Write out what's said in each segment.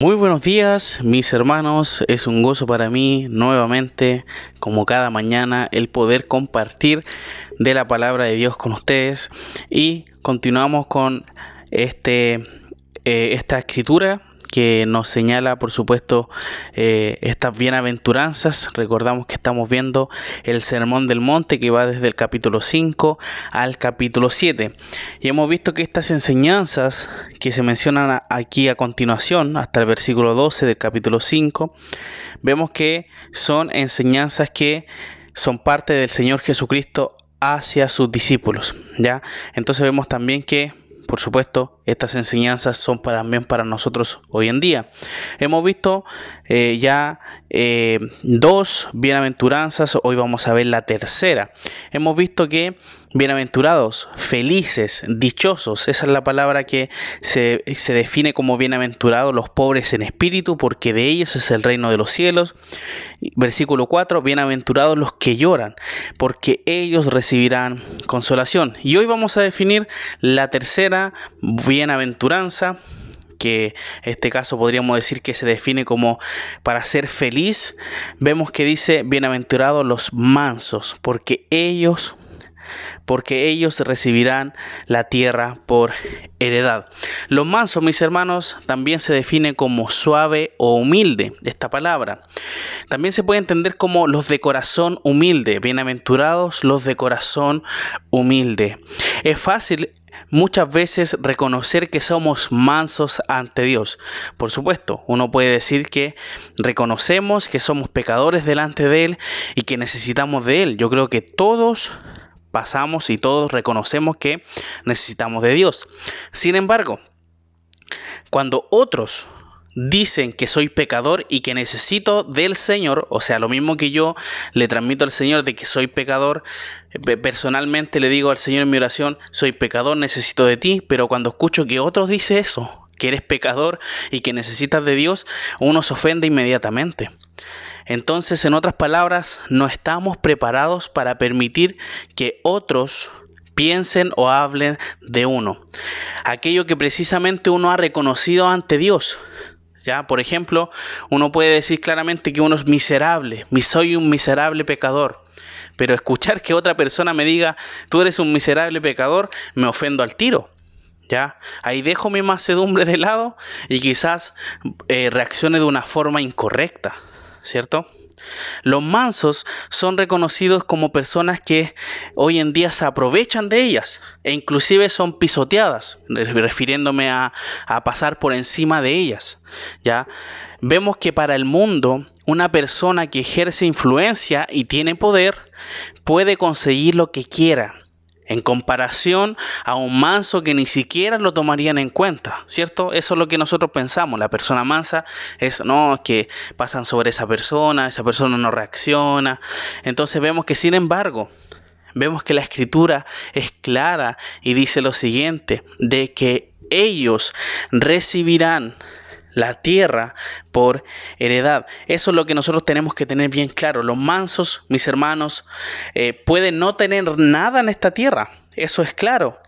Muy buenos días, mis hermanos. Es un gozo para mí nuevamente, como cada mañana, el poder compartir de la palabra de Dios con ustedes. Y continuamos con este, eh, esta escritura que nos señala, por supuesto, eh, estas bienaventuranzas. Recordamos que estamos viendo el Sermón del Monte que va desde el capítulo 5 al capítulo 7. Y hemos visto que estas enseñanzas que se mencionan aquí a continuación, hasta el versículo 12 del capítulo 5, vemos que son enseñanzas que son parte del Señor Jesucristo hacia sus discípulos, ¿ya? Entonces vemos también que por supuesto, estas enseñanzas son también para nosotros hoy en día. Hemos visto eh, ya eh, dos bienaventuranzas, hoy vamos a ver la tercera. Hemos visto que bienaventurados, felices, dichosos, esa es la palabra que se, define como bienaventurados los pobres en espíritu, porque de ellos es el reino de los cielos. Versículo 4, bienaventurados los que lloran, porque ellos recibirán consolación. Y hoy vamos a definir la tercera bienaventuranza que en este caso podríamos decir que se define como para ser feliz, vemos que dice bienaventurados los mansos, porque ellos porque ellos recibirán la tierra por heredad. Los mansos, mis hermanos, también se define como suave o humilde, esta palabra. También se puede entender como los de corazón humilde, bienaventurados los de corazón humilde. Es fácil muchas veces reconocer que somos mansos ante Dios. Por supuesto, uno puede decir que reconocemos que somos pecadores delante de Él y que necesitamos de Él. Yo creo que todos pasamos y todos reconocemos que necesitamos de Dios. Sin embargo, cuando otros dicen que soy pecador y que necesito del Señor, o sea, lo mismo que yo le transmito al Señor de que soy pecador, personalmente le digo al Señor en mi oración, soy pecador, necesito de ti, pero cuando escucho que otros dicen eso, que eres pecador y que necesitas de Dios, uno se ofende inmediatamente. Entonces, en otras palabras, no estamos preparados para permitir que otros piensen o hablen de uno. Aquello que precisamente uno ha reconocido ante Dios. Ya, por ejemplo, uno puede decir claramente que uno es miserable, soy un miserable pecador. Pero escuchar que otra persona me diga, tú eres un miserable pecador, me ofendo al tiro. ¿Ya? Ahí dejo mi macedumbre de lado y quizás eh, reaccione de una forma incorrecta. ¿cierto? Los mansos son reconocidos como personas que hoy en día se aprovechan de ellas e inclusive son pisoteadas, refiriéndome a, a pasar por encima de ellas. ¿ya? Vemos que para el mundo una persona que ejerce influencia y tiene poder puede conseguir lo que quiera en comparación a un manso que ni siquiera lo tomarían en cuenta, ¿cierto? Eso es lo que nosotros pensamos. La persona mansa es, no, que pasan sobre esa persona, esa persona no reacciona. Entonces vemos que, sin embargo, vemos que la escritura es clara y dice lo siguiente, de que ellos recibirán la tierra por heredad. Eso es lo que nosotros tenemos que tener bien claro. Los mansos, mis hermanos, eh, pueden no tener nada en esta tierra. Eso es claro.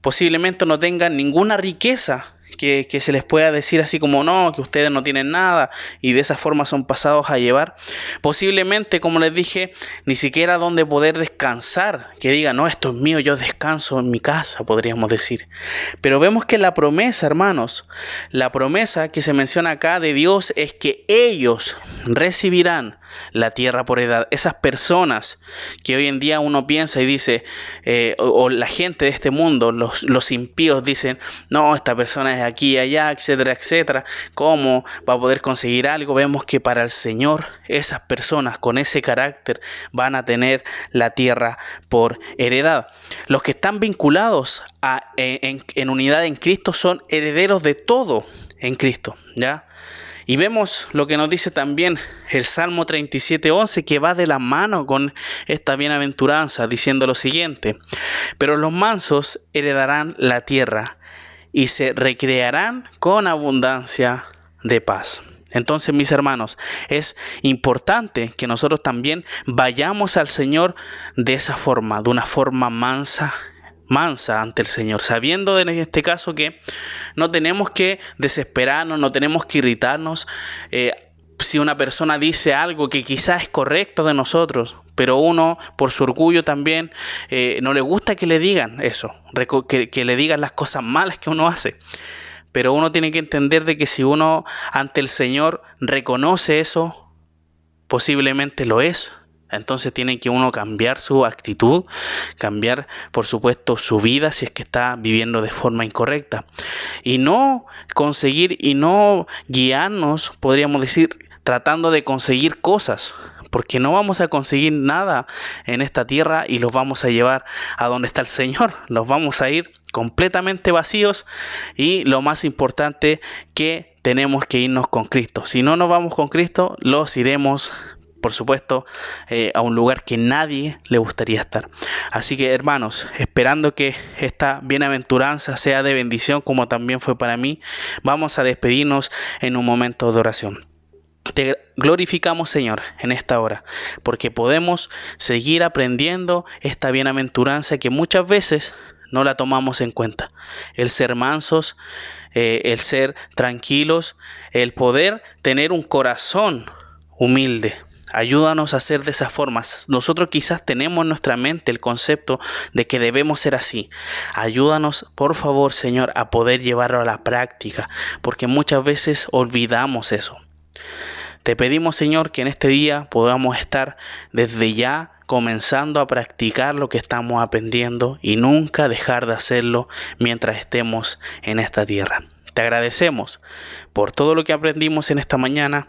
Posiblemente no tengan ninguna riqueza que, se les pueda decir así como no, que ustedes no tienen nada y de esa forma son pasados a llevar. Posiblemente, como les dije, ni siquiera donde poder descansar, que diga, no, esto es mío, yo descanso en mi casa, podríamos decir. Pero vemos que la promesa, hermanos, la promesa que se menciona acá de Dios es que ellos recibirán la tierra por edad. Esas personas que hoy en día uno piensa y dice, eh, o, la gente de este mundo, los, los impíos dicen, no, esta persona es aquí allá, etcétera, etcétera. ¿Cómo va a poder conseguir algo? Vemos que para el Señor esas personas con ese carácter van a tener la tierra por heredad. Los que están vinculados a, en unidad en Cristo son herederos de todo en Cristo, ¿ya? Y vemos lo que nos dice también el Salmo 37.11 que va de la mano con esta bienaventuranza diciendo lo siguiente, pero los mansos heredarán la tierra y se recrearán con abundancia de paz. Entonces, mis hermanos, es importante que nosotros también vayamos al Señor de esa forma, de una forma mansa, mansa ante el Señor, sabiendo en este caso que no tenemos que desesperarnos, no tenemos que irritarnos. Eh, si una persona dice algo que quizás es correcto de nosotros, pero uno por su orgullo también eh, no le gusta que le digan eso, que, que le digan las cosas malas que uno hace. Pero uno tiene que entender de que si uno ante el Señor reconoce eso, posiblemente lo es, entonces tiene que uno cambiar su actitud, cambiar por supuesto su vida si es que está viviendo de forma incorrecta. Y no conseguir y no guiarnos, podríamos decir, tratando de conseguir cosas, porque no vamos a conseguir nada en esta tierra y los vamos a llevar a donde está el Señor. Los vamos a ir completamente vacíos y lo más importante que tenemos que irnos con Cristo. Si no nos vamos con Cristo, los iremos por supuesto, eh, a un lugar que nadie le gustaría estar. Así que, hermanos, esperando que esta bienaventuranza sea de bendición como también fue para mí, vamos a despedirnos en un momento de oración. Te glorificamos, Señor, en esta hora, porque podemos seguir aprendiendo esta bienaventuranza que muchas veces no la tomamos en cuenta. El ser mansos, eh, el ser tranquilos, el poder tener un corazón humilde. Ayúdanos a ser de esa forma. Nosotros quizás tenemos en nuestra mente el concepto de que debemos ser así. Ayúdanos, por favor, Señor, a poder llevarlo a la práctica, porque muchas veces olvidamos eso. Te pedimos, Señor, que en este día podamos estar desde ya comenzando a practicar lo que estamos aprendiendo y nunca dejar de hacerlo mientras estemos en esta tierra. Te agradecemos por todo lo que aprendimos en esta mañana